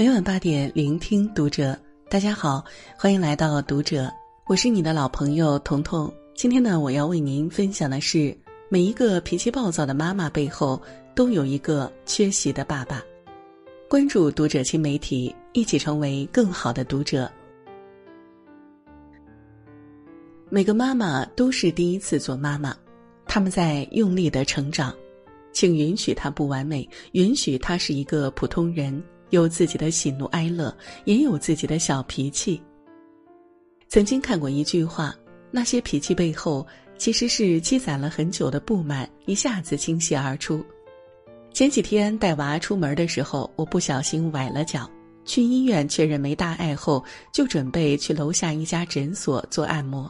每晚八点，聆听读者。大家好，欢迎来到读者，我是你的老朋友彤彤。今天呢，我要为您分享的是，每一个脾气暴躁的妈妈背后，都有一个缺席的爸爸。关注读者新媒体，一起成为更好的读者。每个妈妈都是第一次做妈妈，他们在用力的成长，请允许她不完美，允许她是一个普通人。有自己的喜怒哀乐，也有自己的小脾气。曾经看过一句话：那些脾气背后，其实是积攒了很久的不满，一下子倾泻而出。前几天带娃出门的时候，我不小心崴了脚，去医院确认没大碍后，就准备去楼下一家诊所做按摩。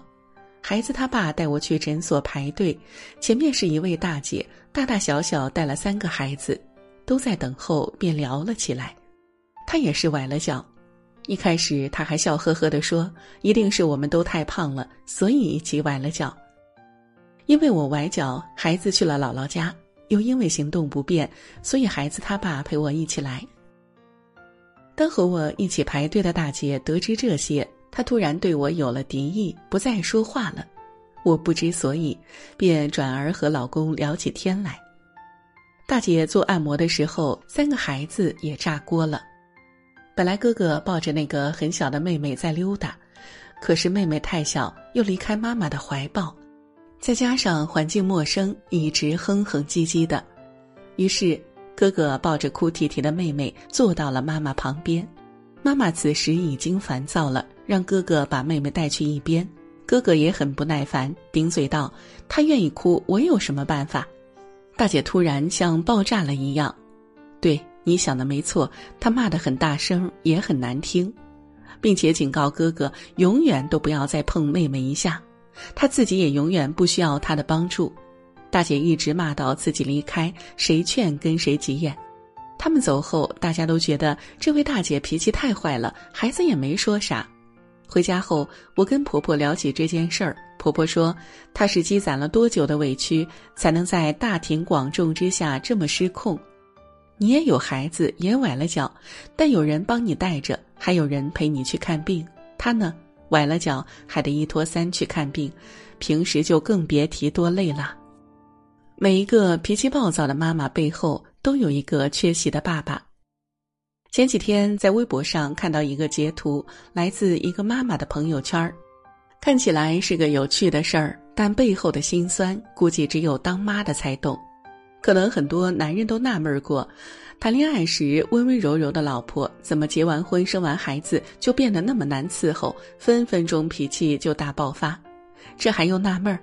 孩子他爸带我去诊所排队，前面是一位大姐，大大小小带了三个孩子，都在等候，便聊了起来。他也是崴了脚，一开始他还笑呵呵地说：“一定是我们都太胖了，所以一起崴了脚。”因为我崴脚，孩子去了姥姥家，又因为行动不便，所以孩子他爸陪我一起来。当和我一起排队的大姐得知这些，她突然对我有了敌意，不再说话了。我不知所以，便转而和老公聊起天来。大姐做按摩的时候，三个孩子也炸锅了。本来哥哥抱着那个很小的妹妹在溜达，可是妹妹太小，又离开妈妈的怀抱，再加上环境陌生，一直哼哼唧唧的。于是哥哥抱着哭啼啼的妹妹坐到了妈妈旁边。妈妈此时已经烦躁了，让哥哥把妹妹带去一边。哥哥也很不耐烦，顶嘴道：“她愿意哭，我有什么办法？”大姐突然像爆炸了一样，对。你想的没错，他骂得很大声，也很难听，并且警告哥哥永远都不要再碰妹妹一下，他自己也永远不需要他的帮助。大姐一直骂到自己离开，谁劝跟谁急眼。他们走后，大家都觉得这位大姐脾气太坏了，孩子也没说啥。回家后，我跟婆婆聊起这件事儿，婆婆说她是积攒了多久的委屈，才能在大庭广众之下这么失控。你也有孩子，也崴了脚，但有人帮你带着，还有人陪你去看病。他呢，崴了脚还得一拖三去看病，平时就更别提多累了。每一个脾气暴躁的妈妈背后，都有一个缺席的爸爸。前几天在微博上看到一个截图，来自一个妈妈的朋友圈儿看起来是个有趣的事儿，但背后的辛酸，估计只有当妈的才懂。可能很多男人都纳闷过，谈恋爱时温温柔柔的老婆，怎么结完婚生完孩子就变得那么难伺候，分分钟脾气就大爆发？这还用纳闷儿？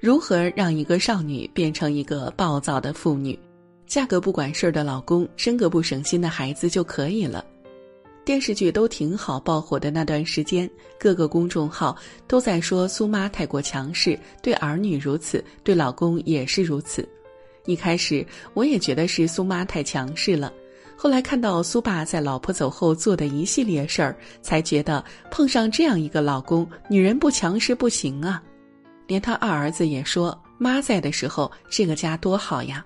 如何让一个少女变成一个暴躁的妇女？嫁个不管事儿的老公，生个不省心的孩子就可以了？电视剧都挺好爆火的那段时间，各个公众号都在说苏妈太过强势，对儿女如此，对老公也是如此。一开始我也觉得是苏妈太强势了，后来看到苏爸在老婆走后做的一系列事儿，才觉得碰上这样一个老公，女人不强势不行啊。连他二儿子也说，妈在的时候，这个家多好呀。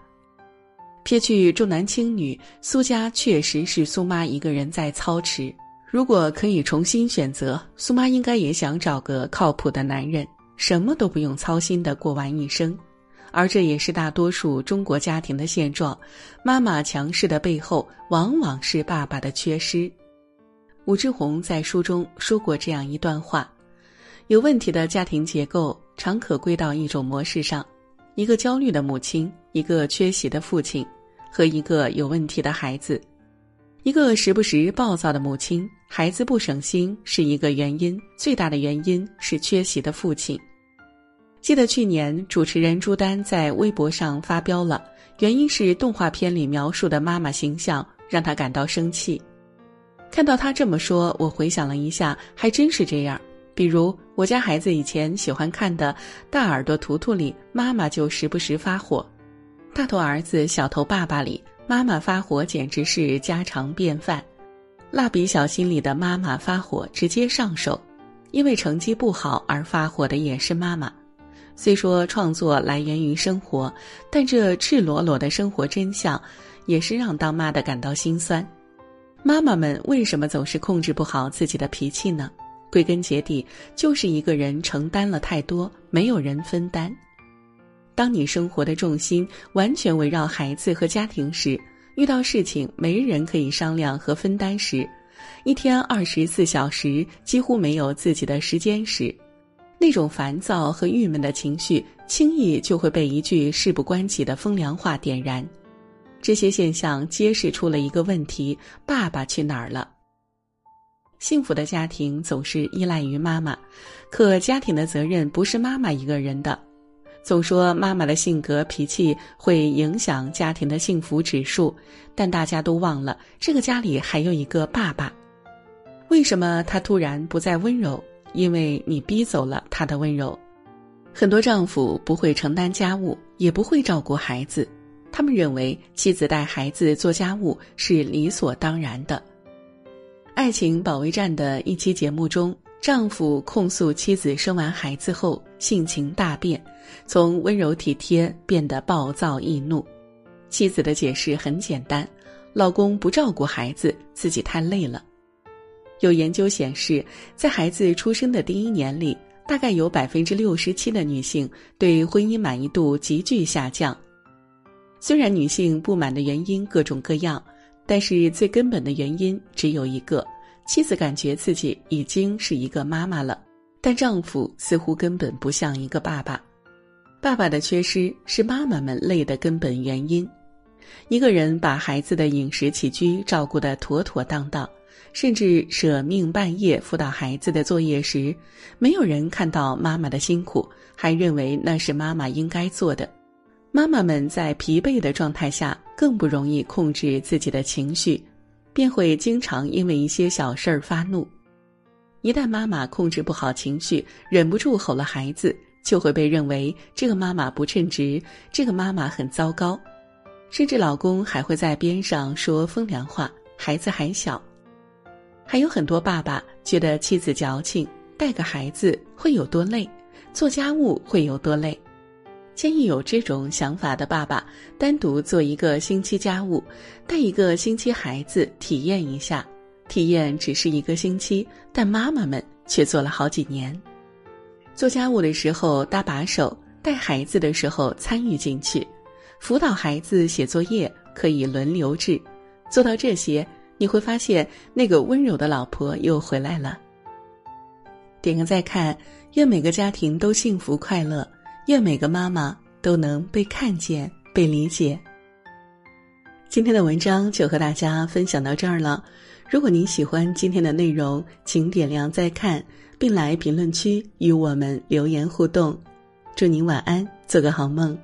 撇去重男轻女，苏家确实是苏妈一个人在操持。如果可以重新选择，苏妈应该也想找个靠谱的男人，什么都不用操心的过完一生。而这也是大多数中国家庭的现状，妈妈强势的背后，往往是爸爸的缺失。武志红在书中说过这样一段话：有问题的家庭结构，常可归到一种模式上：一个焦虑的母亲，一个缺席的父亲，和一个有问题的孩子。一个时不时暴躁的母亲，孩子不省心是一个原因，最大的原因是缺席的父亲。记得去年，主持人朱丹在微博上发飙了，原因是动画片里描述的妈妈形象让她感到生气。看到他这么说，我回想了一下，还真是这样。比如我家孩子以前喜欢看的《大耳朵图图》里，妈妈就时不时发火；《大头儿子小头爸爸》里，妈妈发火简直是家常便饭；《蜡笔小新》里的妈妈发火直接上手，因为成绩不好而发火的也是妈妈。虽说创作来源于生活，但这赤裸裸的生活真相，也是让当妈的感到心酸。妈妈们为什么总是控制不好自己的脾气呢？归根结底，就是一个人承担了太多，没有人分担。当你生活的重心完全围绕孩子和家庭时，遇到事情没人可以商量和分担时，一天二十四小时几乎没有自己的时间时，那种烦躁和郁闷的情绪，轻易就会被一句事不关己的风凉话点燃。这些现象揭示出了一个问题：爸爸去哪儿了？幸福的家庭总是依赖于妈妈，可家庭的责任不是妈妈一个人的。总说妈妈的性格脾气会影响家庭的幸福指数，但大家都忘了这个家里还有一个爸爸。为什么他突然不再温柔？因为你逼走了他的温柔。很多丈夫不会承担家务，也不会照顾孩子，他们认为妻子带孩子做家务是理所当然的。爱情保卫战的一期节目中，丈夫控诉妻子生完孩子后性情大变，从温柔体贴变得暴躁易怒。妻子的解释很简单：老公不照顾孩子，自己太累了。有研究显示，在孩子出生的第一年里，大概有百分之六十七的女性对婚姻满意度急剧下降。虽然女性不满的原因各种各样。但是最根本的原因只有一个：妻子感觉自己已经是一个妈妈了，但丈夫似乎根本不像一个爸爸。爸爸的缺失是妈妈们累的根本原因。一个人把孩子的饮食起居照顾得妥妥当当，甚至舍命半夜辅导孩子的作业时，没有人看到妈妈的辛苦，还认为那是妈妈应该做的。妈妈们在疲惫的状态下更不容易控制自己的情绪，便会经常因为一些小事儿发怒。一旦妈妈控制不好情绪，忍不住吼了孩子，就会被认为这个妈妈不称职，这个妈妈很糟糕，甚至老公还会在边上说风凉话。孩子还小，还有很多爸爸觉得妻子矫情，带个孩子会有多累，做家务会有多累。建议有这种想法的爸爸单独做一个星期家务，带一个星期孩子体验一下。体验只是一个星期，但妈妈们却做了好几年。做家务的时候搭把手，带孩子的时候参与进去，辅导孩子写作业可以轮流制。做到这些，你会发现那个温柔的老婆又回来了。点个再看，愿每个家庭都幸福快乐。愿每个妈妈都能被看见、被理解。今天的文章就和大家分享到这儿了。如果您喜欢今天的内容，请点亮再看，并来评论区与我们留言互动。祝您晚安，做个好梦。